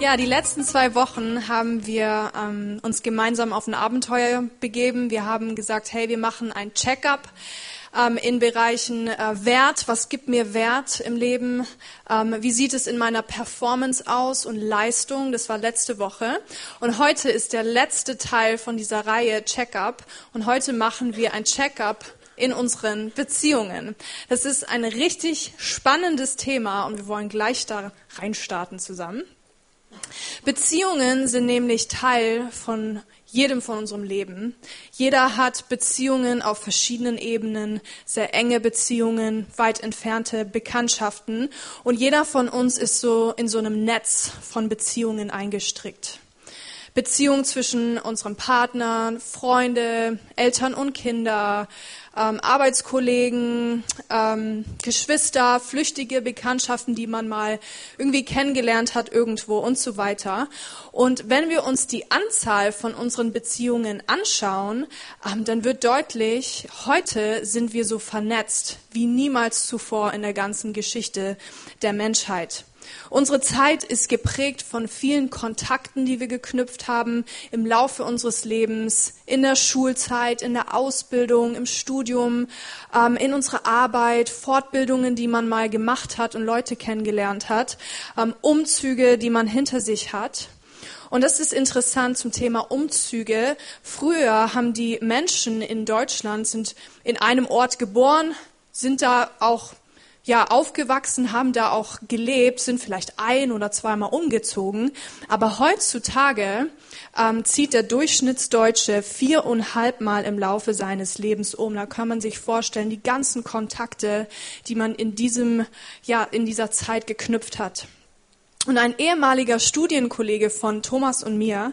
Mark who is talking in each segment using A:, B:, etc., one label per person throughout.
A: Ja, die letzten zwei Wochen haben wir ähm, uns gemeinsam auf ein Abenteuer begeben. Wir haben gesagt, hey, wir machen ein Check-up ähm, in Bereichen äh, Wert. Was gibt mir Wert im Leben? Ähm, wie sieht es in meiner Performance aus und Leistung? Das war letzte Woche. Und heute ist der letzte Teil von dieser Reihe Check-up. Und heute machen wir ein Check-up in unseren Beziehungen. Das ist ein richtig spannendes Thema und wir wollen gleich da reinstarten zusammen. Beziehungen sind nämlich Teil von jedem von unserem Leben. Jeder hat Beziehungen auf verschiedenen Ebenen, sehr enge Beziehungen, weit entfernte Bekanntschaften und jeder von uns ist so in so einem Netz von Beziehungen eingestrickt. Beziehungen zwischen unserem Partner, Freunde, Eltern und Kinder, ähm, Arbeitskollegen, ähm, Geschwister, flüchtige Bekanntschaften, die man mal irgendwie kennengelernt hat irgendwo und so weiter. Und wenn wir uns die Anzahl von unseren Beziehungen anschauen, ähm, dann wird deutlich, heute sind wir so vernetzt wie niemals zuvor in der ganzen Geschichte der Menschheit. Unsere Zeit ist geprägt von vielen Kontakten, die wir geknüpft haben im Laufe unseres Lebens, in der Schulzeit, in der Ausbildung, im Studium, ähm, in unserer Arbeit, Fortbildungen, die man mal gemacht hat und Leute kennengelernt hat, ähm, Umzüge, die man hinter sich hat. Und das ist interessant zum Thema Umzüge. Früher haben die Menschen in Deutschland sind in einem Ort geboren, sind da auch ja aufgewachsen, haben da auch gelebt, sind vielleicht ein oder zweimal umgezogen. Aber heutzutage ähm, zieht der Durchschnittsdeutsche viereinhalb Mal im Laufe seines Lebens um. Da kann man sich vorstellen, die ganzen Kontakte, die man in diesem, ja, in dieser Zeit geknüpft hat. Und ein ehemaliger Studienkollege von Thomas und mir,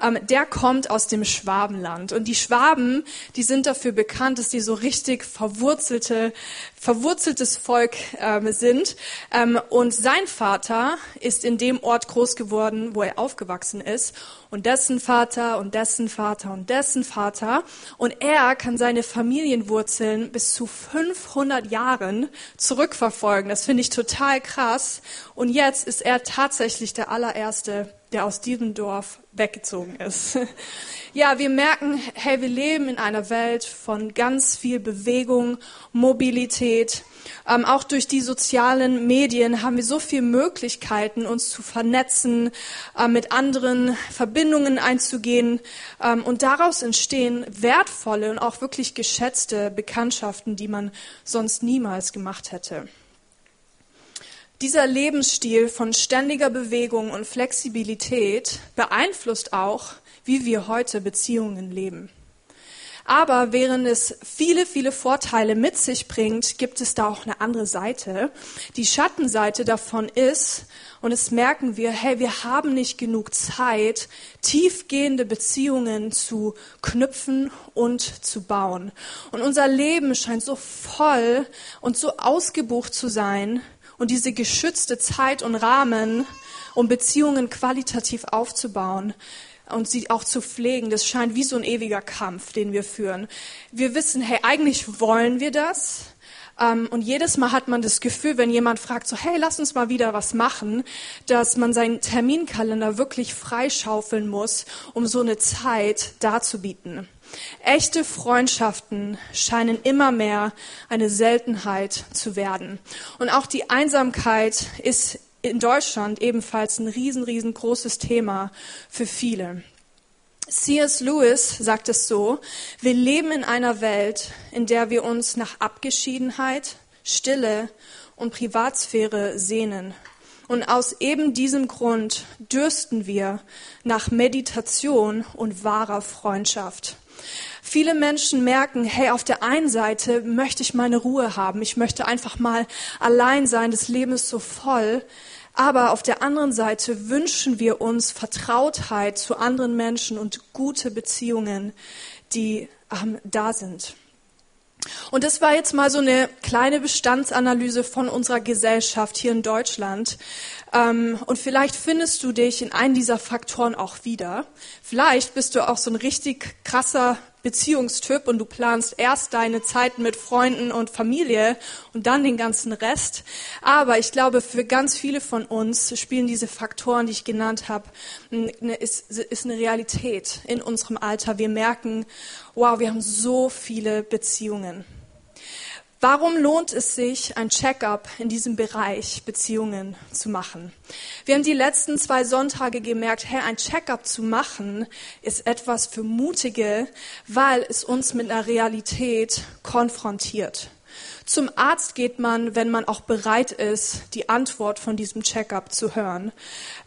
A: ähm, der kommt aus dem Schwabenland. Und die Schwaben, die sind dafür bekannt, dass die so richtig verwurzelte, verwurzeltes Volk ähm, sind. Ähm, und sein Vater ist in dem Ort groß geworden, wo er aufgewachsen ist. Und dessen Vater und dessen Vater und dessen Vater. Und er kann seine Familienwurzeln bis zu 500 Jahren zurückverfolgen. Das finde ich total krass. Und jetzt ist er tatsächlich der allererste, der aus diesem Dorf weggezogen ist. Ja, wir merken, hey, wir leben in einer Welt von ganz viel Bewegung, Mobilität. Ähm, auch durch die sozialen Medien haben wir so viele Möglichkeiten, uns zu vernetzen, äh, mit anderen Verbindungen einzugehen. Ähm, und daraus entstehen wertvolle und auch wirklich geschätzte Bekanntschaften, die man sonst niemals gemacht hätte. Dieser Lebensstil von ständiger Bewegung und Flexibilität beeinflusst auch, wie wir heute Beziehungen leben. Aber während es viele, viele Vorteile mit sich bringt, gibt es da auch eine andere Seite. Die Schattenseite davon ist, und es merken wir, hey, wir haben nicht genug Zeit, tiefgehende Beziehungen zu knüpfen und zu bauen. Und unser Leben scheint so voll und so ausgebucht zu sein, und diese geschützte Zeit und Rahmen, um Beziehungen qualitativ aufzubauen und sie auch zu pflegen, das scheint wie so ein ewiger Kampf, den wir führen. Wir wissen, hey, eigentlich wollen wir das. Ähm, und jedes Mal hat man das Gefühl, wenn jemand fragt, so, hey, lass uns mal wieder was machen, dass man seinen Terminkalender wirklich freischaufeln muss, um so eine Zeit darzubieten. Echte Freundschaften scheinen immer mehr eine Seltenheit zu werden. Und auch die Einsamkeit ist in Deutschland ebenfalls ein riesen, riesengroßes Thema für viele. C.S. Lewis sagt es so, wir leben in einer Welt, in der wir uns nach Abgeschiedenheit, Stille und Privatsphäre sehnen. Und aus eben diesem Grund dürsten wir nach Meditation und wahrer Freundschaft. Viele Menschen merken, hey, auf der einen Seite möchte ich meine Ruhe haben, ich möchte einfach mal allein sein, das Leben ist so voll. Aber auf der anderen Seite wünschen wir uns Vertrautheit zu anderen Menschen und gute Beziehungen, die ähm, da sind. Und das war jetzt mal so eine kleine Bestandsanalyse von unserer Gesellschaft hier in Deutschland. Ähm, und vielleicht findest du dich in einem dieser Faktoren auch wieder. Vielleicht bist du auch so ein richtig krasser Beziehungstyp und du planst erst deine Zeiten mit Freunden und Familie und dann den ganzen Rest. Aber ich glaube, für ganz viele von uns spielen diese Faktoren, die ich genannt habe, ist, ist eine Realität in unserem Alter. Wir merken, wow, wir haben so viele Beziehungen. Warum lohnt es sich, ein Check-up in diesem Bereich Beziehungen zu machen? Wir haben die letzten zwei Sonntage gemerkt, hey, ein Check-up zu machen ist etwas für Mutige, weil es uns mit einer Realität konfrontiert. Zum Arzt geht man, wenn man auch bereit ist, die Antwort von diesem Check-up zu hören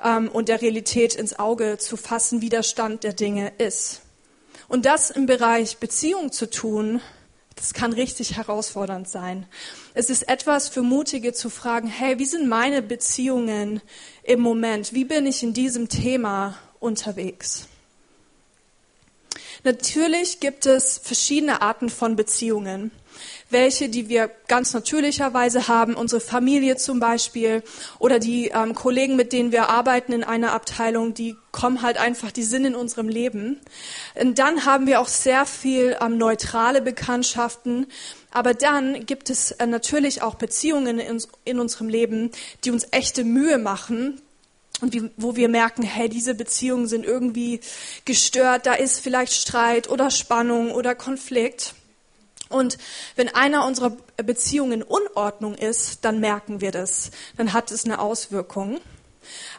A: ähm, und der Realität ins Auge zu fassen, wie der Stand der Dinge ist. Und das im Bereich Beziehung zu tun, das kann richtig herausfordernd sein. Es ist etwas für Mutige zu fragen, hey, wie sind meine Beziehungen im Moment? Wie bin ich in diesem Thema unterwegs? Natürlich gibt es verschiedene Arten von Beziehungen welche, die wir ganz natürlicherweise haben, unsere Familie zum Beispiel oder die ähm, Kollegen, mit denen wir arbeiten in einer Abteilung, die kommen halt einfach, die sind in unserem Leben. Und dann haben wir auch sehr viel ähm, neutrale Bekanntschaften, aber dann gibt es äh, natürlich auch Beziehungen in, in unserem Leben, die uns echte Mühe machen, und wie, wo wir merken, hey, diese Beziehungen sind irgendwie gestört, da ist vielleicht Streit oder Spannung oder Konflikt. Und wenn einer unserer Beziehungen in Unordnung ist, dann merken wir das. Dann hat es eine Auswirkung.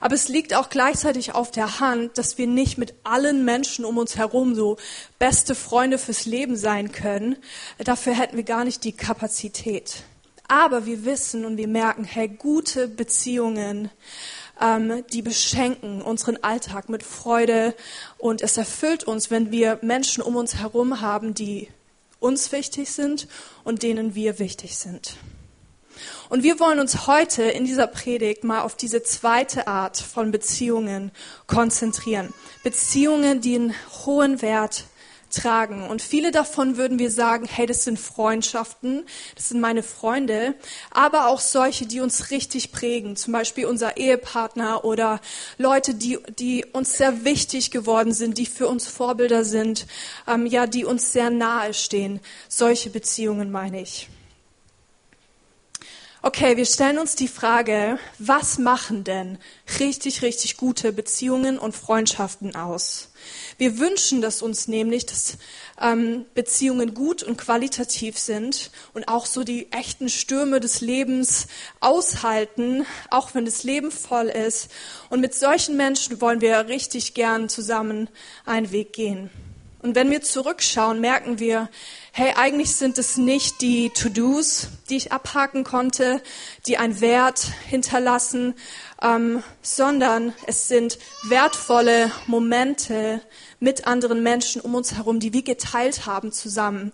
A: Aber es liegt auch gleichzeitig auf der Hand, dass wir nicht mit allen Menschen um uns herum so beste Freunde fürs Leben sein können. Dafür hätten wir gar nicht die Kapazität. Aber wir wissen und wir merken, hey, gute Beziehungen, ähm, die beschenken unseren Alltag mit Freude und es erfüllt uns, wenn wir Menschen um uns herum haben, die uns wichtig sind und denen wir wichtig sind. Und wir wollen uns heute in dieser Predigt mal auf diese zweite Art von Beziehungen konzentrieren. Beziehungen, die einen hohen Wert tragen. Und viele davon würden wir sagen, hey, das sind Freundschaften, das sind meine Freunde, aber auch solche, die uns richtig prägen, zum Beispiel unser Ehepartner oder Leute, die, die uns sehr wichtig geworden sind, die für uns Vorbilder sind, ähm, ja, die uns sehr nahe stehen. Solche Beziehungen meine ich. Okay, wir stellen uns die Frage, was machen denn richtig, richtig gute Beziehungen und Freundschaften aus? Wir wünschen das uns nämlich, dass ähm, Beziehungen gut und qualitativ sind und auch so die echten Stürme des Lebens aushalten, auch wenn das Leben voll ist. Und mit solchen Menschen wollen wir richtig gern zusammen einen Weg gehen. Und wenn wir zurückschauen, merken wir, hey, eigentlich sind es nicht die To-Dos, die ich abhaken konnte, die einen Wert hinterlassen, ähm, sondern es sind wertvolle Momente mit anderen Menschen um uns herum, die wir geteilt haben zusammen,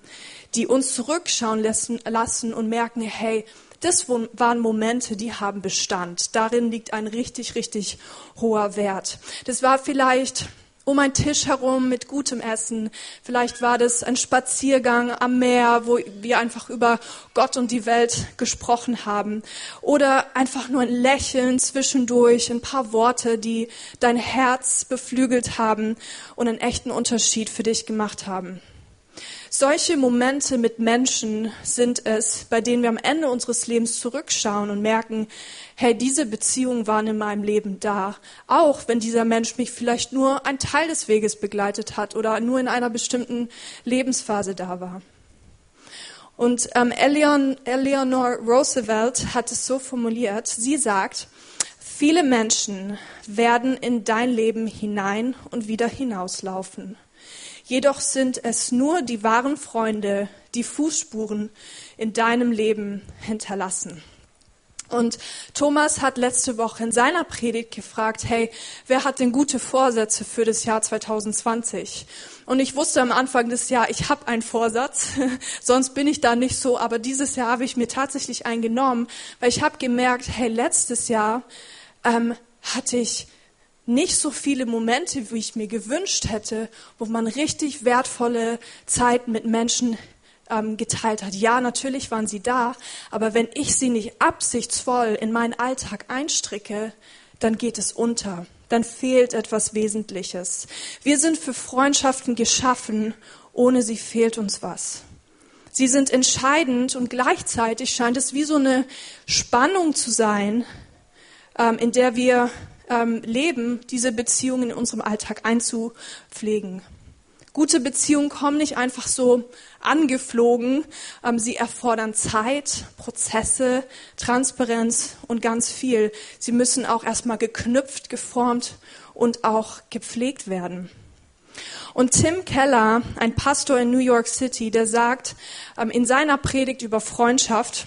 A: die uns zurückschauen lassen, lassen und merken, hey, das waren Momente, die haben Bestand. Darin liegt ein richtig, richtig hoher Wert. Das war vielleicht um einen Tisch herum mit gutem Essen. Vielleicht war das ein Spaziergang am Meer, wo wir einfach über Gott und die Welt gesprochen haben. Oder einfach nur ein Lächeln zwischendurch, ein paar Worte, die dein Herz beflügelt haben und einen echten Unterschied für dich gemacht haben. Solche Momente mit Menschen sind es, bei denen wir am Ende unseres Lebens zurückschauen und merken, hey, diese Beziehungen waren in meinem Leben da. Auch wenn dieser Mensch mich vielleicht nur einen Teil des Weges begleitet hat oder nur in einer bestimmten Lebensphase da war. Und ähm, Eleanor Roosevelt hat es so formuliert, sie sagt, viele Menschen werden in dein Leben hinein und wieder hinauslaufen. Jedoch sind es nur die wahren Freunde, die Fußspuren in deinem Leben hinterlassen. Und Thomas hat letzte Woche in seiner Predigt gefragt, hey, wer hat denn gute Vorsätze für das Jahr 2020? Und ich wusste am Anfang des Jahres, ich habe einen Vorsatz, sonst bin ich da nicht so, aber dieses Jahr habe ich mir tatsächlich einen genommen, weil ich habe gemerkt, hey, letztes Jahr ähm, hatte ich nicht so viele Momente, wie ich mir gewünscht hätte, wo man richtig wertvolle Zeit mit Menschen ähm, geteilt hat. Ja, natürlich waren sie da, aber wenn ich sie nicht absichtsvoll in meinen Alltag einstricke, dann geht es unter. Dann fehlt etwas Wesentliches. Wir sind für Freundschaften geschaffen, ohne sie fehlt uns was. Sie sind entscheidend und gleichzeitig scheint es wie so eine Spannung zu sein, ähm, in der wir ähm, leben, diese Beziehungen in unserem Alltag einzupflegen. Gute Beziehungen kommen nicht einfach so angeflogen. Ähm, sie erfordern Zeit, Prozesse, Transparenz und ganz viel. Sie müssen auch erstmal geknüpft, geformt und auch gepflegt werden. Und Tim Keller, ein Pastor in New York City, der sagt ähm, in seiner Predigt über Freundschaft,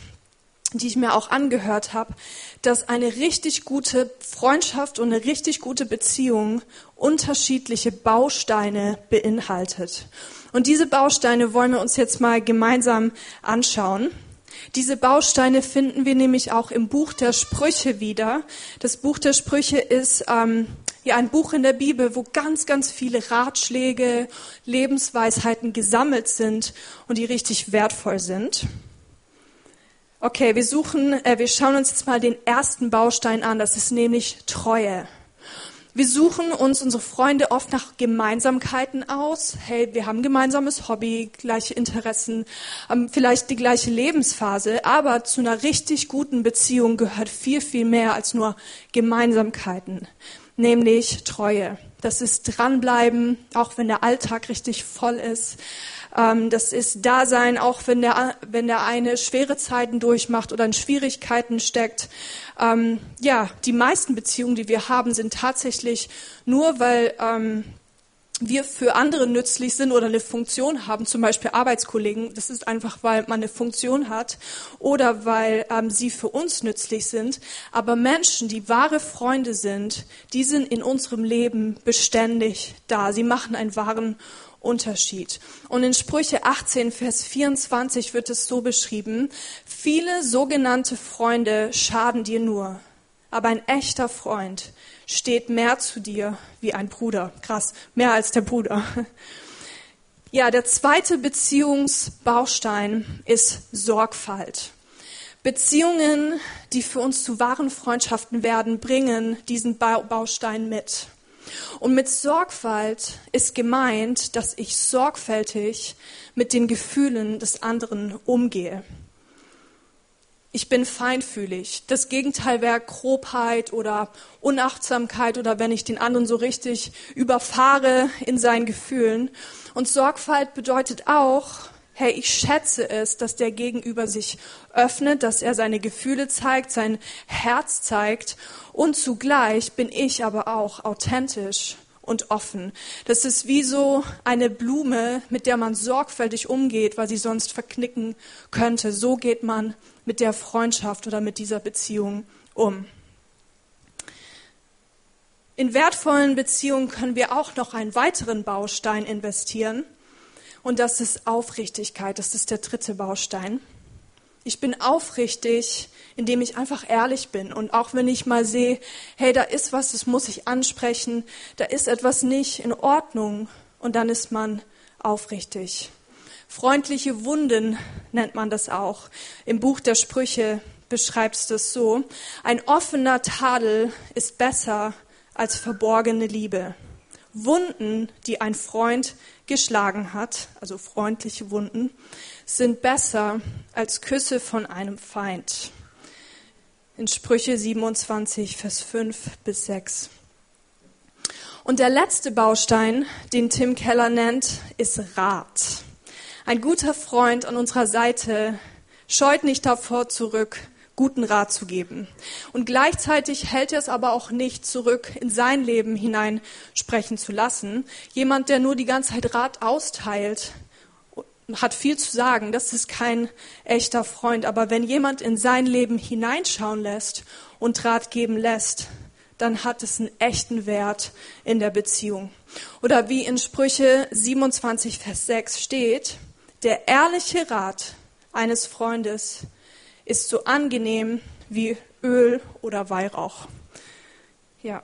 A: die ich mir auch angehört habe, dass eine richtig gute Freundschaft und eine richtig gute Beziehung unterschiedliche Bausteine beinhaltet. Und diese Bausteine wollen wir uns jetzt mal gemeinsam anschauen. Diese Bausteine finden wir nämlich auch im Buch der Sprüche wieder. Das Buch der Sprüche ist ähm, ja ein Buch in der Bibel, wo ganz, ganz viele Ratschläge, Lebensweisheiten gesammelt sind und die richtig wertvoll sind. Okay, wir suchen, äh, wir schauen uns jetzt mal den ersten Baustein an. Das ist nämlich Treue. Wir suchen uns unsere Freunde oft nach Gemeinsamkeiten aus. Hey, wir haben gemeinsames Hobby, gleiche Interessen, ähm, vielleicht die gleiche Lebensphase. Aber zu einer richtig guten Beziehung gehört viel, viel mehr als nur Gemeinsamkeiten. Nämlich Treue. Das ist dranbleiben, auch wenn der Alltag richtig voll ist. Ähm, das ist Dasein, auch wenn der, wenn der eine schwere Zeiten durchmacht oder in Schwierigkeiten steckt. Ähm, ja, die meisten Beziehungen, die wir haben, sind tatsächlich nur, weil ähm, wir für andere nützlich sind oder eine Funktion haben, zum Beispiel Arbeitskollegen, das ist einfach, weil man eine Funktion hat oder weil ähm, sie für uns nützlich sind. Aber Menschen, die wahre Freunde sind, die sind in unserem Leben beständig da. Sie machen einen wahren Unterschied. Und in Sprüche 18, Vers 24 wird es so beschrieben, viele sogenannte Freunde schaden dir nur, aber ein echter Freund steht mehr zu dir wie ein Bruder. Krass, mehr als der Bruder. Ja, der zweite Beziehungsbaustein ist Sorgfalt. Beziehungen, die für uns zu wahren Freundschaften werden, bringen diesen Baustein mit. Und mit Sorgfalt ist gemeint, dass ich sorgfältig mit den Gefühlen des anderen umgehe. Ich bin feinfühlig. Das Gegenteil wäre Grobheit oder Unachtsamkeit oder wenn ich den anderen so richtig überfahre in seinen Gefühlen. Und Sorgfalt bedeutet auch, hey, ich schätze es, dass der Gegenüber sich öffnet, dass er seine Gefühle zeigt, sein Herz zeigt und zugleich bin ich aber auch authentisch und offen. Das ist wie so eine Blume, mit der man sorgfältig umgeht, weil sie sonst verknicken könnte. So geht man mit der Freundschaft oder mit dieser Beziehung um. In wertvollen Beziehungen können wir auch noch einen weiteren Baustein investieren. Und das ist Aufrichtigkeit. Das ist der dritte Baustein. Ich bin aufrichtig, indem ich einfach ehrlich bin. Und auch wenn ich mal sehe, hey, da ist was, das muss ich ansprechen, da ist etwas nicht in Ordnung. Und dann ist man aufrichtig. Freundliche Wunden nennt man das auch. Im Buch der Sprüche beschreibt es das so. Ein offener Tadel ist besser als verborgene Liebe. Wunden, die ein Freund geschlagen hat, also freundliche Wunden, sind besser als Küsse von einem Feind. In Sprüche 27, Vers 5 bis 6. Und der letzte Baustein, den Tim Keller nennt, ist Rat. Ein guter Freund an unserer Seite scheut nicht davor zurück, guten Rat zu geben. Und gleichzeitig hält er es aber auch nicht zurück, in sein Leben hinein sprechen zu lassen. Jemand, der nur die ganze Zeit Rat austeilt, hat viel zu sagen, das ist kein echter Freund. Aber wenn jemand in sein Leben hineinschauen lässt und Rat geben lässt, dann hat es einen echten Wert in der Beziehung. Oder wie in Sprüche 27, Vers 6 steht, der ehrliche Rat eines Freundes ist so angenehm wie Öl oder Weihrauch. Ja.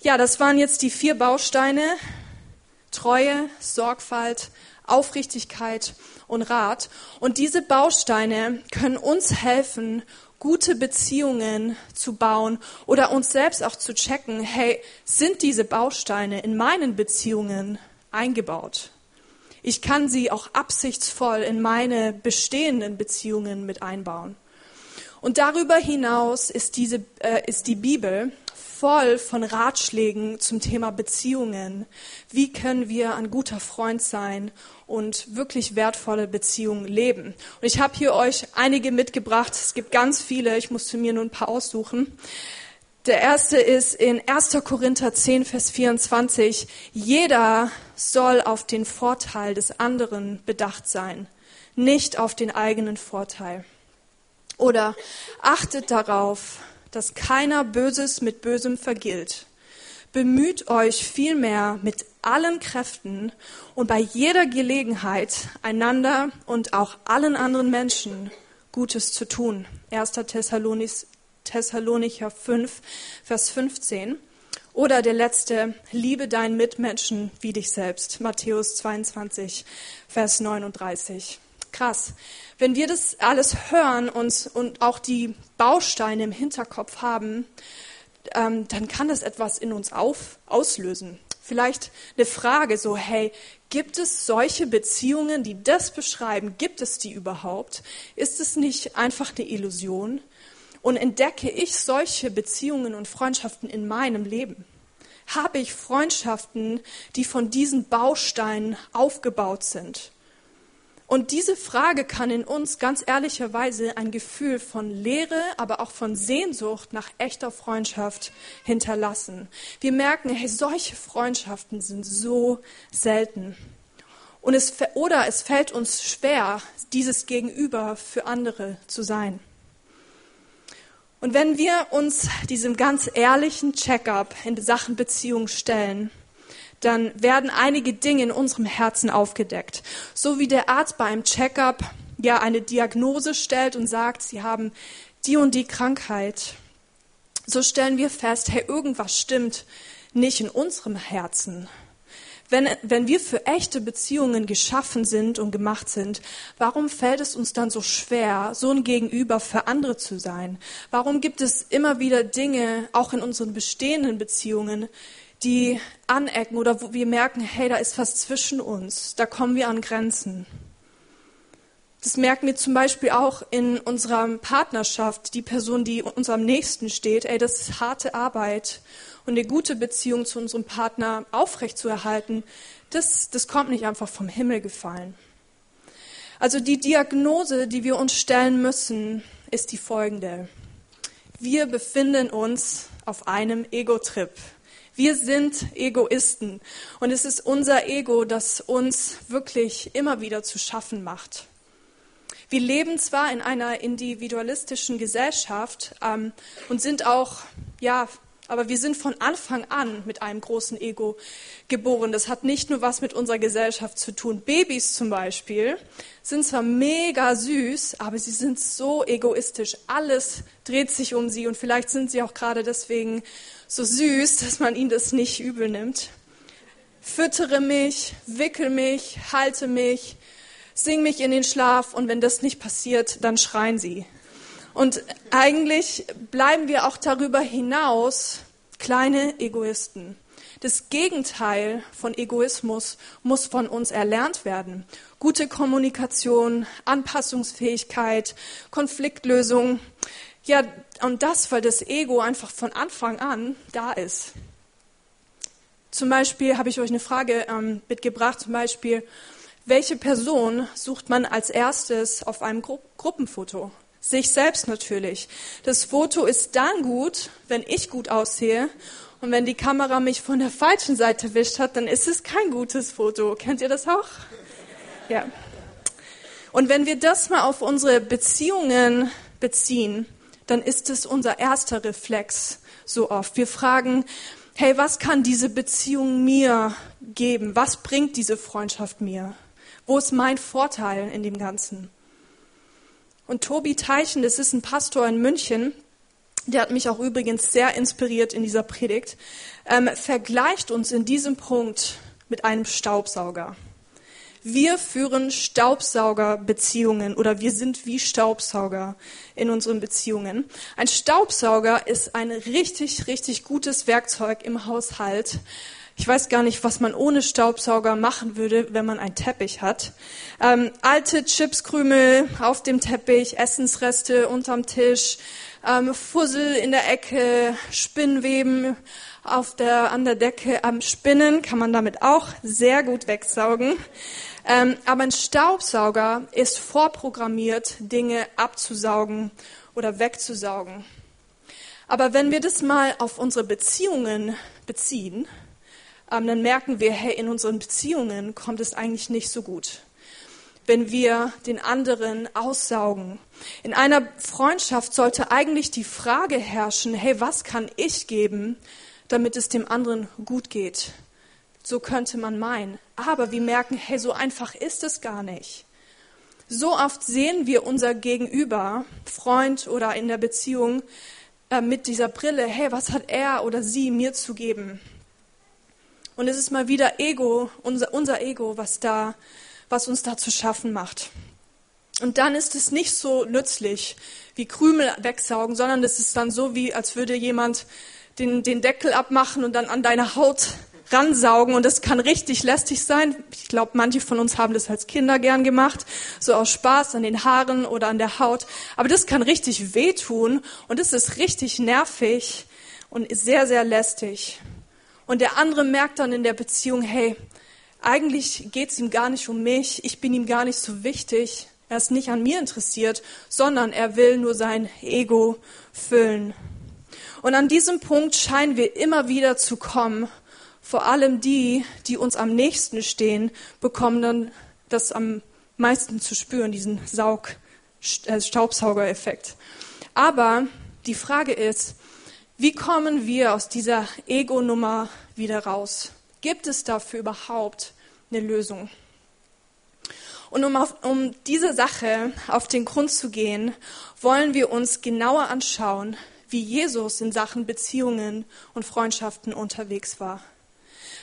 A: Ja, das waren jetzt die vier Bausteine. Treue, Sorgfalt, Aufrichtigkeit und Rat. Und diese Bausteine können uns helfen, gute Beziehungen zu bauen oder uns selbst auch zu checken, hey, sind diese Bausteine in meinen Beziehungen eingebaut? Ich kann sie auch absichtsvoll in meine bestehenden Beziehungen mit einbauen. Und darüber hinaus ist, diese, äh, ist die Bibel voll von Ratschlägen zum Thema Beziehungen. Wie können wir ein guter Freund sein und wirklich wertvolle Beziehungen leben? Und ich habe hier euch einige mitgebracht. Es gibt ganz viele. Ich musste mir nur ein paar aussuchen. Der erste ist in 1. Korinther 10, Vers 24. Jeder soll auf den Vorteil des anderen bedacht sein, nicht auf den eigenen Vorteil. Oder achtet darauf, dass keiner Böses mit Bösem vergilt. Bemüht euch vielmehr mit allen Kräften und bei jeder Gelegenheit einander und auch allen anderen Menschen Gutes zu tun. 1. Thessalonicher 5, Vers 15. Oder der letzte, liebe deinen Mitmenschen wie dich selbst. Matthäus 22, Vers 39 krass. Wenn wir das alles hören und, und auch die Bausteine im Hinterkopf haben, ähm, dann kann das etwas in uns auf, auslösen. Vielleicht eine Frage so, hey, gibt es solche Beziehungen, die das beschreiben? Gibt es die überhaupt? Ist es nicht einfach eine Illusion? Und entdecke ich solche Beziehungen und Freundschaften in meinem Leben? Habe ich Freundschaften, die von diesen Bausteinen aufgebaut sind? Und diese Frage kann in uns ganz ehrlicherweise ein Gefühl von Leere, aber auch von Sehnsucht nach echter Freundschaft hinterlassen. Wir merken, hey, solche Freundschaften sind so selten. Und es, oder es fällt uns schwer, dieses Gegenüber für andere zu sein. Und wenn wir uns diesem ganz ehrlichen Check-up in Sachen Beziehung stellen, dann werden einige Dinge in unserem Herzen aufgedeckt. So wie der Arzt bei einem Checkup ja eine Diagnose stellt und sagt, sie haben die und die Krankheit. So stellen wir fest, hey, irgendwas stimmt nicht in unserem Herzen. Wenn, wenn wir für echte Beziehungen geschaffen sind und gemacht sind, warum fällt es uns dann so schwer, so ein Gegenüber für andere zu sein? Warum gibt es immer wieder Dinge, auch in unseren bestehenden Beziehungen, die anecken oder wo wir merken, hey, da ist was zwischen uns, da kommen wir an Grenzen. Das merken wir zum Beispiel auch in unserer Partnerschaft, die Person, die uns am nächsten steht. Ey, das ist harte Arbeit und eine gute Beziehung zu unserem Partner aufrechtzuerhalten, das, das kommt nicht einfach vom Himmel gefallen. Also die Diagnose, die wir uns stellen müssen, ist die folgende. Wir befinden uns auf einem Ego-Trip. Wir sind Egoisten und es ist unser Ego, das uns wirklich immer wieder zu schaffen macht. Wir leben zwar in einer individualistischen Gesellschaft ähm, und sind auch, ja, aber wir sind von Anfang an mit einem großen Ego geboren. Das hat nicht nur was mit unserer Gesellschaft zu tun. Babys zum Beispiel sind zwar mega süß, aber sie sind so egoistisch. Alles dreht sich um sie und vielleicht sind sie auch gerade deswegen so süß, dass man ihnen das nicht übel nimmt. Füttere mich, wickel mich, halte mich, sing mich in den Schlaf und wenn das nicht passiert, dann schreien sie. Und eigentlich bleiben wir auch darüber hinaus kleine Egoisten. Das Gegenteil von Egoismus muss von uns erlernt werden. Gute Kommunikation, Anpassungsfähigkeit, Konfliktlösung. Ja, und das, weil das Ego einfach von Anfang an da ist. Zum Beispiel habe ich euch eine Frage ähm, mitgebracht, zum Beispiel, welche Person sucht man als erstes auf einem Gru Gruppenfoto? Sich selbst natürlich. Das Foto ist dann gut, wenn ich gut aussehe. Und wenn die Kamera mich von der falschen Seite erwischt hat, dann ist es kein gutes Foto. Kennt ihr das auch? Ja. Und wenn wir das mal auf unsere Beziehungen beziehen, dann ist es unser erster Reflex so oft. Wir fragen, hey, was kann diese Beziehung mir geben? Was bringt diese Freundschaft mir? Wo ist mein Vorteil in dem Ganzen? Und Tobi Teichen, das ist ein Pastor in München, der hat mich auch übrigens sehr inspiriert in dieser Predigt, ähm, vergleicht uns in diesem Punkt mit einem Staubsauger. Wir führen Staubsaugerbeziehungen oder wir sind wie Staubsauger in unseren Beziehungen. Ein Staubsauger ist ein richtig, richtig gutes Werkzeug im Haushalt. Ich weiß gar nicht, was man ohne Staubsauger machen würde, wenn man einen Teppich hat. Ähm, alte Chipskrümel auf dem Teppich, Essensreste unterm Tisch, ähm, Fussel in der Ecke, Spinnweben auf der, an der Decke am Spinnen kann man damit auch sehr gut wegsaugen. Ähm, aber ein Staubsauger ist vorprogrammiert, Dinge abzusaugen oder wegzusaugen. Aber wenn wir das mal auf unsere Beziehungen beziehen, ähm, dann merken wir, hey, in unseren Beziehungen kommt es eigentlich nicht so gut. Wenn wir den anderen aussaugen. In einer Freundschaft sollte eigentlich die Frage herrschen, hey, was kann ich geben, damit es dem anderen gut geht? So könnte man meinen. Aber wir merken, hey, so einfach ist es gar nicht. So oft sehen wir unser Gegenüber, Freund oder in der Beziehung, äh, mit dieser Brille, hey, was hat er oder sie mir zu geben? Und es ist mal wieder Ego, unser, unser Ego, was da, was uns da zu schaffen macht. Und dann ist es nicht so nützlich wie Krümel wegsaugen, sondern es ist dann so, wie als würde jemand den, den Deckel abmachen und dann an deine Haut ransaugen und das kann richtig lästig sein. Ich glaube, manche von uns haben das als Kinder gern gemacht, so aus Spaß an den Haaren oder an der Haut. Aber das kann richtig wehtun und es ist richtig nervig und sehr, sehr lästig. Und der andere merkt dann in der Beziehung, hey, eigentlich geht es ihm gar nicht um mich, ich bin ihm gar nicht so wichtig, er ist nicht an mir interessiert, sondern er will nur sein Ego füllen. Und an diesem Punkt scheinen wir immer wieder zu kommen. Vor allem die, die uns am nächsten stehen, bekommen dann das am meisten zu spüren, diesen Saug, äh, Staubsaugereffekt. Aber die Frage ist, wie kommen wir aus dieser Ego-Nummer wieder raus? Gibt es dafür überhaupt eine Lösung? Und um, auf, um diese Sache auf den Grund zu gehen, wollen wir uns genauer anschauen, wie Jesus in Sachen Beziehungen und Freundschaften unterwegs war.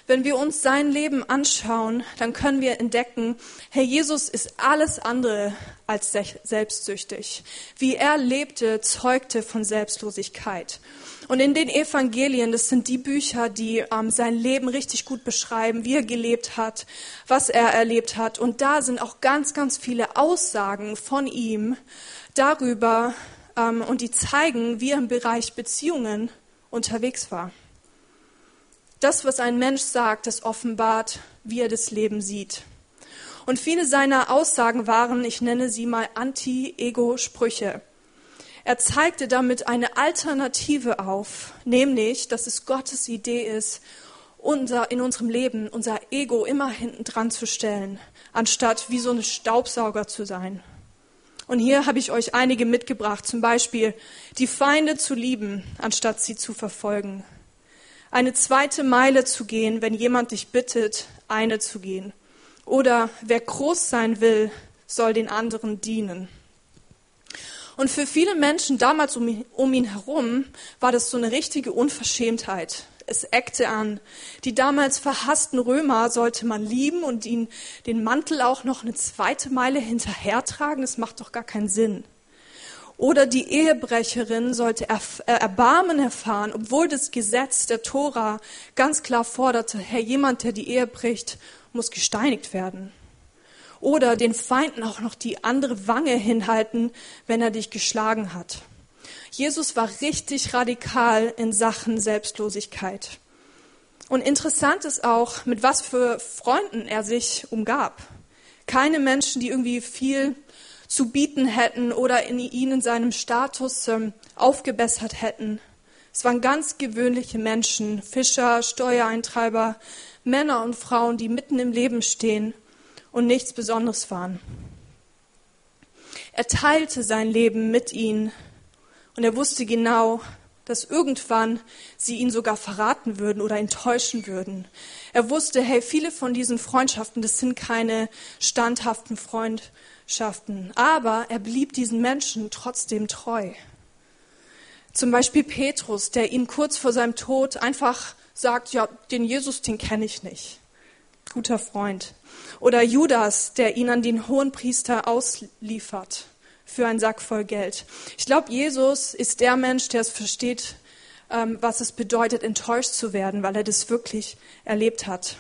A: Wenn wir uns sein Leben anschauen, dann können wir entdecken, Herr Jesus ist alles andere als selbstsüchtig. Wie er lebte, zeugte von Selbstlosigkeit. Und in den Evangelien, das sind die Bücher, die ähm, sein Leben richtig gut beschreiben, wie er gelebt hat, was er erlebt hat. Und da sind auch ganz, ganz viele Aussagen von ihm darüber, ähm, und die zeigen, wie er im Bereich Beziehungen unterwegs war. Das, was ein Mensch sagt, das offenbart, wie er das Leben sieht. Und viele seiner Aussagen waren, ich nenne sie mal Anti-Ego-Sprüche. Er zeigte damit eine Alternative auf, nämlich, dass es Gottes Idee ist, unser, in unserem Leben unser Ego immer hinten dran zu stellen, anstatt wie so ein Staubsauger zu sein. Und hier habe ich euch einige mitgebracht, zum Beispiel die Feinde zu lieben, anstatt sie zu verfolgen. Eine zweite Meile zu gehen, wenn jemand dich bittet, eine zu gehen. Oder wer groß sein will, soll den anderen dienen. Und für viele Menschen damals um ihn, um ihn herum war das so eine richtige Unverschämtheit es eckte an. Die damals verhassten Römer sollte man lieben und ihnen den Mantel auch noch eine zweite Meile hinterhertragen. Das macht doch gar keinen Sinn. Oder die Ehebrecherin sollte äh, Erbarmen erfahren, obwohl das Gesetz der Tora ganz klar forderte, Herr, jemand, der die Ehe bricht, muss gesteinigt werden. Oder den Feinden auch noch die andere Wange hinhalten, wenn er dich geschlagen hat. Jesus war richtig radikal in Sachen Selbstlosigkeit. Und interessant ist auch, mit was für Freunden er sich umgab. Keine Menschen, die irgendwie viel zu bieten hätten oder in ihn in seinem Status ähm, aufgebessert hätten. Es waren ganz gewöhnliche Menschen, Fischer, Steuereintreiber, Männer und Frauen, die mitten im Leben stehen und nichts Besonderes waren. Er teilte sein Leben mit ihnen und er wusste genau, dass irgendwann sie ihn sogar verraten würden oder enttäuschen würden. Er wusste, hey, viele von diesen Freundschaften, das sind keine standhaften Freundschaften. Aber er blieb diesen Menschen trotzdem treu. Zum Beispiel Petrus, der ihm kurz vor seinem Tod einfach sagt, ja, den Jesus, den kenne ich nicht. guter Freund. Oder Judas, der ihn an den Hohenpriester ausliefert für einen Sack voll Geld. Ich glaube, Jesus ist der Mensch, der es versteht, ähm, was es bedeutet, enttäuscht zu werden, weil er das wirklich erlebt hat.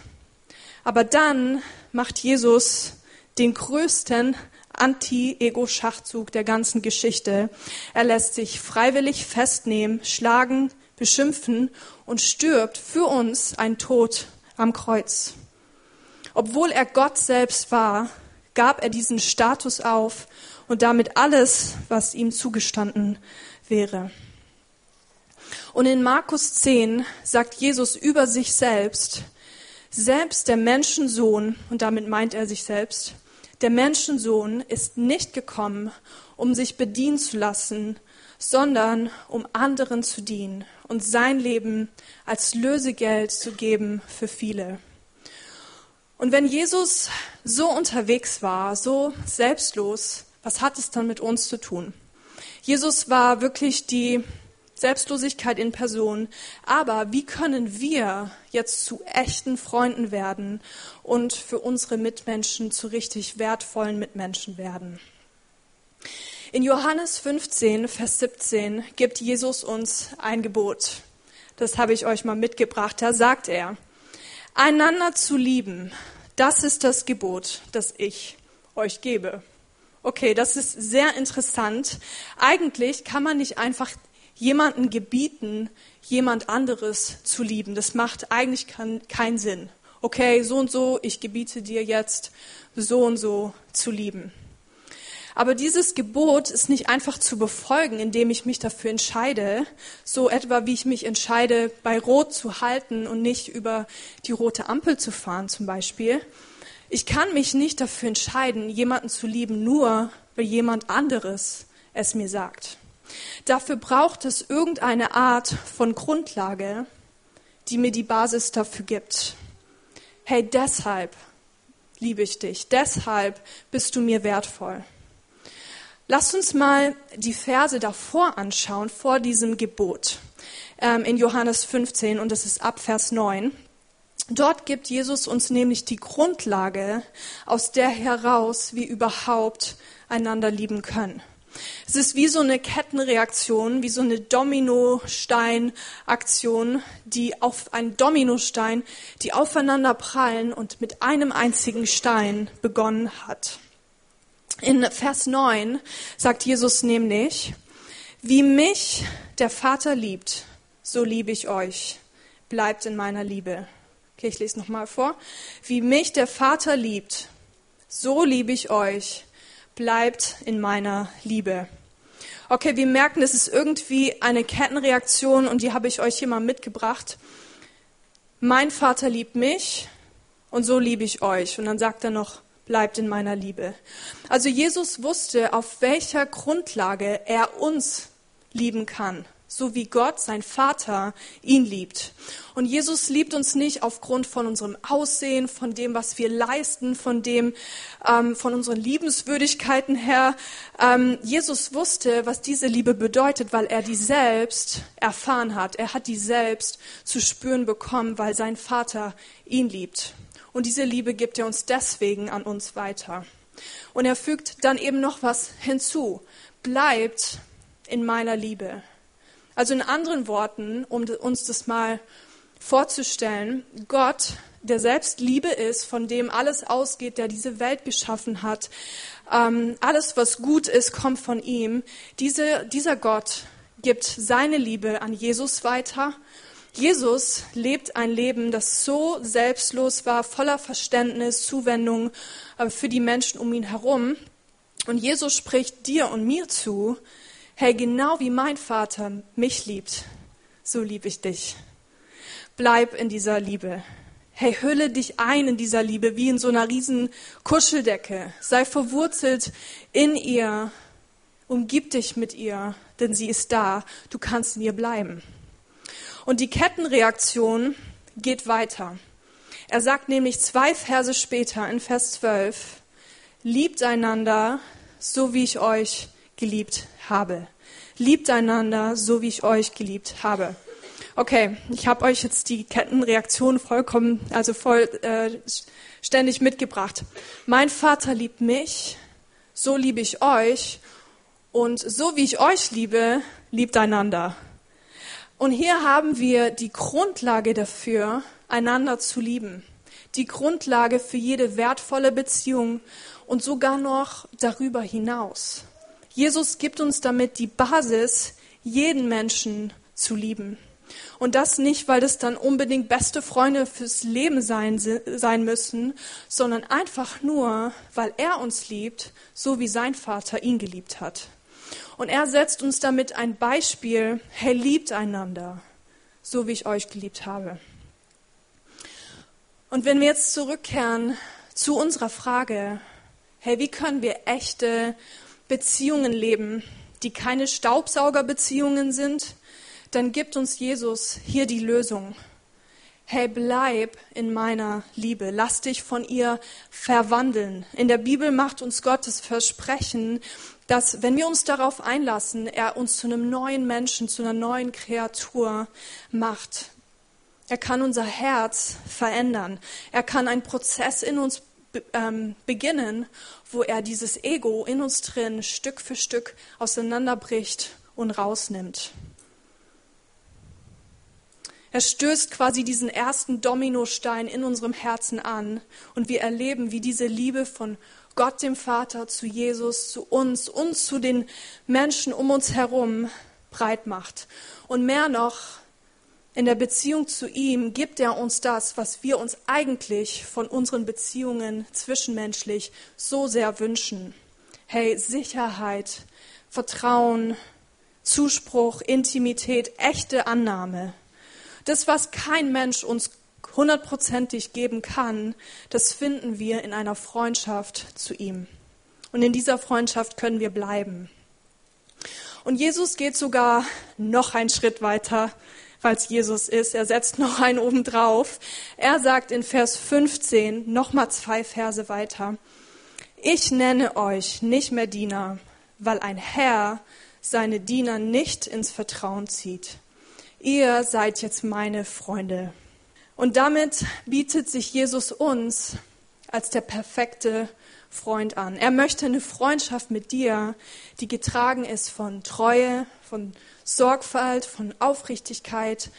A: Aber dann macht Jesus den größten Anti-Ego-Schachzug der ganzen Geschichte. Er lässt sich freiwillig festnehmen, schlagen, beschimpfen und stirbt für uns ein Tod am Kreuz. Obwohl er Gott selbst war, gab er diesen Status auf und damit alles, was ihm zugestanden wäre. Und in Markus 10 sagt Jesus über sich selbst, selbst der Menschensohn, und damit meint er sich selbst, der Menschensohn ist nicht gekommen, um sich bedienen zu lassen, sondern um anderen zu dienen und sein Leben als Lösegeld zu geben für viele. Und wenn Jesus so unterwegs war, so selbstlos, was hat es dann mit uns zu tun? Jesus war wirklich die Selbstlosigkeit in Person. Aber wie können wir jetzt zu echten Freunden werden und für unsere Mitmenschen zu richtig wertvollen Mitmenschen werden? In Johannes 15, Vers 17 gibt Jesus uns ein Gebot. Das habe ich euch mal mitgebracht. Da sagt er, einander zu lieben, das ist das Gebot, das ich euch gebe. Okay, das ist sehr interessant. Eigentlich kann man nicht einfach jemanden gebieten, jemand anderes zu lieben. Das macht eigentlich keinen Sinn. Okay, so und so, ich gebiete dir jetzt, so und so zu lieben. Aber dieses Gebot ist nicht einfach zu befolgen, indem ich mich dafür entscheide, so etwa wie ich mich entscheide, bei Rot zu halten und nicht über die rote Ampel zu fahren zum Beispiel. Ich kann mich nicht dafür entscheiden, jemanden zu lieben, nur weil jemand anderes es mir sagt. Dafür braucht es irgendeine Art von Grundlage, die mir die Basis dafür gibt. Hey, deshalb liebe ich dich, deshalb bist du mir wertvoll. Lasst uns mal die Verse davor anschauen, vor diesem Gebot ähm, in Johannes 15 und das ist ab Vers 9. Dort gibt Jesus uns nämlich die Grundlage, aus der heraus wir überhaupt einander lieben können. Es ist wie so eine Kettenreaktion, wie so eine Dominosteinaktion, die auf einen Dominostein, die aufeinander prallen und mit einem einzigen Stein begonnen hat. In Vers 9 sagt Jesus nämlich, wie mich der Vater liebt, so liebe ich euch. Bleibt in meiner Liebe. Okay, ich lese nochmal vor. Wie mich der Vater liebt, so liebe ich euch. Bleibt in meiner Liebe. Okay, wir merken, es ist irgendwie eine Kettenreaktion und die habe ich euch hier mal mitgebracht. Mein Vater liebt mich und so liebe ich euch. Und dann sagt er noch, bleibt in meiner Liebe. Also Jesus wusste, auf welcher Grundlage er uns lieben kann, so wie Gott, sein Vater, ihn liebt. Und Jesus liebt uns nicht aufgrund von unserem Aussehen, von dem, was wir leisten, von dem, ähm, von unseren Liebenswürdigkeiten her. Ähm, Jesus wusste, was diese Liebe bedeutet, weil er die selbst erfahren hat. Er hat die selbst zu spüren bekommen, weil sein Vater ihn liebt. Und diese Liebe gibt er uns deswegen an uns weiter. Und er fügt dann eben noch was hinzu. Bleibt in meiner Liebe. Also in anderen Worten, um uns das mal vorzustellen, Gott, der selbst Liebe ist, von dem alles ausgeht, der diese Welt geschaffen hat, ähm, alles, was gut ist, kommt von ihm. Diese, dieser Gott gibt seine Liebe an Jesus weiter Jesus lebt ein Leben, das so selbstlos war, voller Verständnis, Zuwendung äh, für die Menschen um ihn herum. Und Jesus spricht dir und mir zu, hey, genau wie mein Vater mich liebt, so liebe ich dich. Bleib in dieser Liebe. Hey, hülle dich ein in dieser Liebe wie in so einer riesen Kuscheldecke. Sei verwurzelt in ihr. Umgib dich mit ihr, denn sie ist da. Du kannst in ihr bleiben. Und die Kettenreaktion geht weiter. Er sagt nämlich zwei Verse später in Vers 12, liebt einander, so wie ich euch geliebt habe. Liebt einander, so wie ich euch geliebt habe. Okay, ich habe euch jetzt die Kettenreaktion vollkommen, also voll äh, ständig mitgebracht. Mein Vater liebt mich, so liebe ich euch und so wie ich euch liebe, liebt einander. Und hier haben wir die Grundlage dafür, einander zu lieben. Die Grundlage für jede wertvolle Beziehung und sogar noch darüber hinaus. Jesus gibt uns damit die Basis, jeden Menschen zu lieben. Und das nicht, weil das dann unbedingt beste Freunde fürs Leben sein, sein müssen, sondern einfach nur, weil er uns liebt, so wie sein Vater ihn geliebt hat. Und er setzt uns damit ein Beispiel, hey, liebt einander, so wie ich euch geliebt habe. Und wenn wir jetzt zurückkehren zu unserer Frage, hey, wie können wir echte Beziehungen leben, die keine Staubsaugerbeziehungen sind, dann gibt uns Jesus hier die Lösung. Hey, bleib in meiner Liebe. Lass dich von ihr verwandeln. In der Bibel macht uns Gottes Versprechen, dass wenn wir uns darauf einlassen, er uns zu einem neuen Menschen, zu einer neuen Kreatur macht. Er kann unser Herz verändern. Er kann einen Prozess in uns ähm, beginnen, wo er dieses Ego in uns drin Stück für Stück auseinanderbricht und rausnimmt. Er stößt quasi diesen ersten Dominostein in unserem Herzen an und wir erleben, wie diese Liebe von Gott dem Vater zu Jesus, zu uns und zu den Menschen um uns herum breit macht. Und mehr noch, in der Beziehung zu ihm gibt er uns das, was wir uns eigentlich von unseren Beziehungen zwischenmenschlich so sehr wünschen. Hey, Sicherheit, Vertrauen, Zuspruch, Intimität, echte Annahme. Das, was kein Mensch uns hundertprozentig geben kann, das finden wir in einer Freundschaft zu ihm. Und in dieser Freundschaft können wir bleiben. Und Jesus geht sogar noch einen Schritt weiter, weil es Jesus ist. Er setzt noch einen oben drauf. Er sagt in Vers 15, nochmal zwei Verse weiter, ich nenne euch nicht mehr Diener, weil ein Herr seine Diener nicht ins Vertrauen zieht ihr seid jetzt meine Freunde. Und damit bietet sich Jesus uns als der perfekte Freund an. Er möchte eine Freundschaft mit dir, die getragen ist von Treue, von Sorgfalt, von Aufrichtigkeit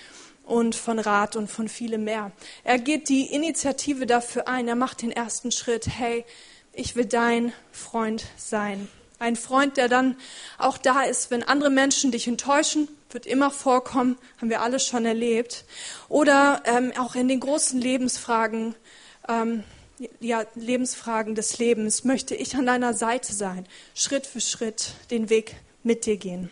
A: und von Rat und von vielem mehr. Er geht die Initiative dafür ein, er macht den ersten Schritt, hey, ich will dein Freund sein. Ein Freund, der dann auch da ist, wenn andere Menschen dich enttäuschen, wird immer vorkommen, haben wir alles schon erlebt. Oder ähm, auch in den großen Lebensfragen, ähm, ja, Lebensfragen des Lebens, möchte ich an deiner Seite sein, Schritt für Schritt den Weg mit dir gehen.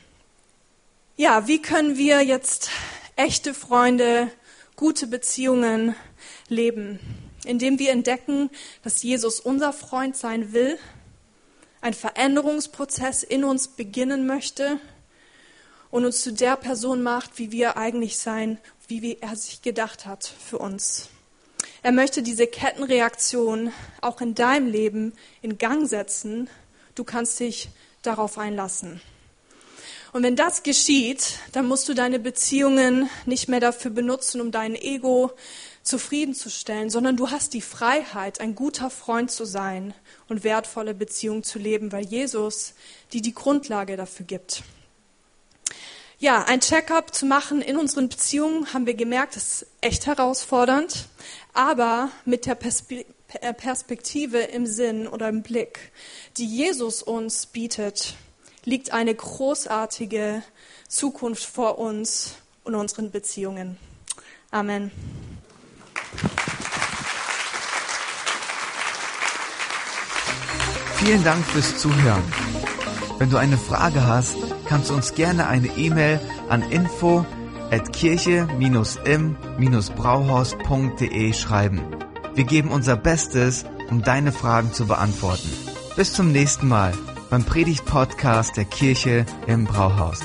A: Ja, wie können wir jetzt echte Freunde, gute Beziehungen leben? Indem wir entdecken, dass Jesus unser Freund sein will ein Veränderungsprozess in uns beginnen möchte und uns zu der Person macht, wie wir eigentlich sein, wie er sich gedacht hat für uns. Er möchte diese Kettenreaktion auch in deinem Leben in Gang setzen. Du kannst dich darauf einlassen. Und wenn das geschieht, dann musst du deine Beziehungen nicht mehr dafür benutzen, um dein Ego zufriedenzustellen, sondern du hast die Freiheit, ein guter Freund zu sein und wertvolle Beziehungen zu leben, weil Jesus dir die Grundlage dafür gibt. Ja, ein Checkup zu machen in unseren Beziehungen, haben wir gemerkt, ist echt herausfordernd, aber mit der äh, Perspektive im Sinn oder im Blick, die Jesus uns bietet, liegt eine großartige Zukunft vor uns und unseren Beziehungen. Amen.
B: Vielen Dank fürs Zuhören. Wenn du eine Frage hast, kannst du uns gerne eine E-Mail an info at kirche-im-brauhaus.de schreiben. Wir geben unser Bestes, um deine Fragen zu beantworten. Bis zum nächsten Mal beim Predigt-Podcast der Kirche im Brauhaus.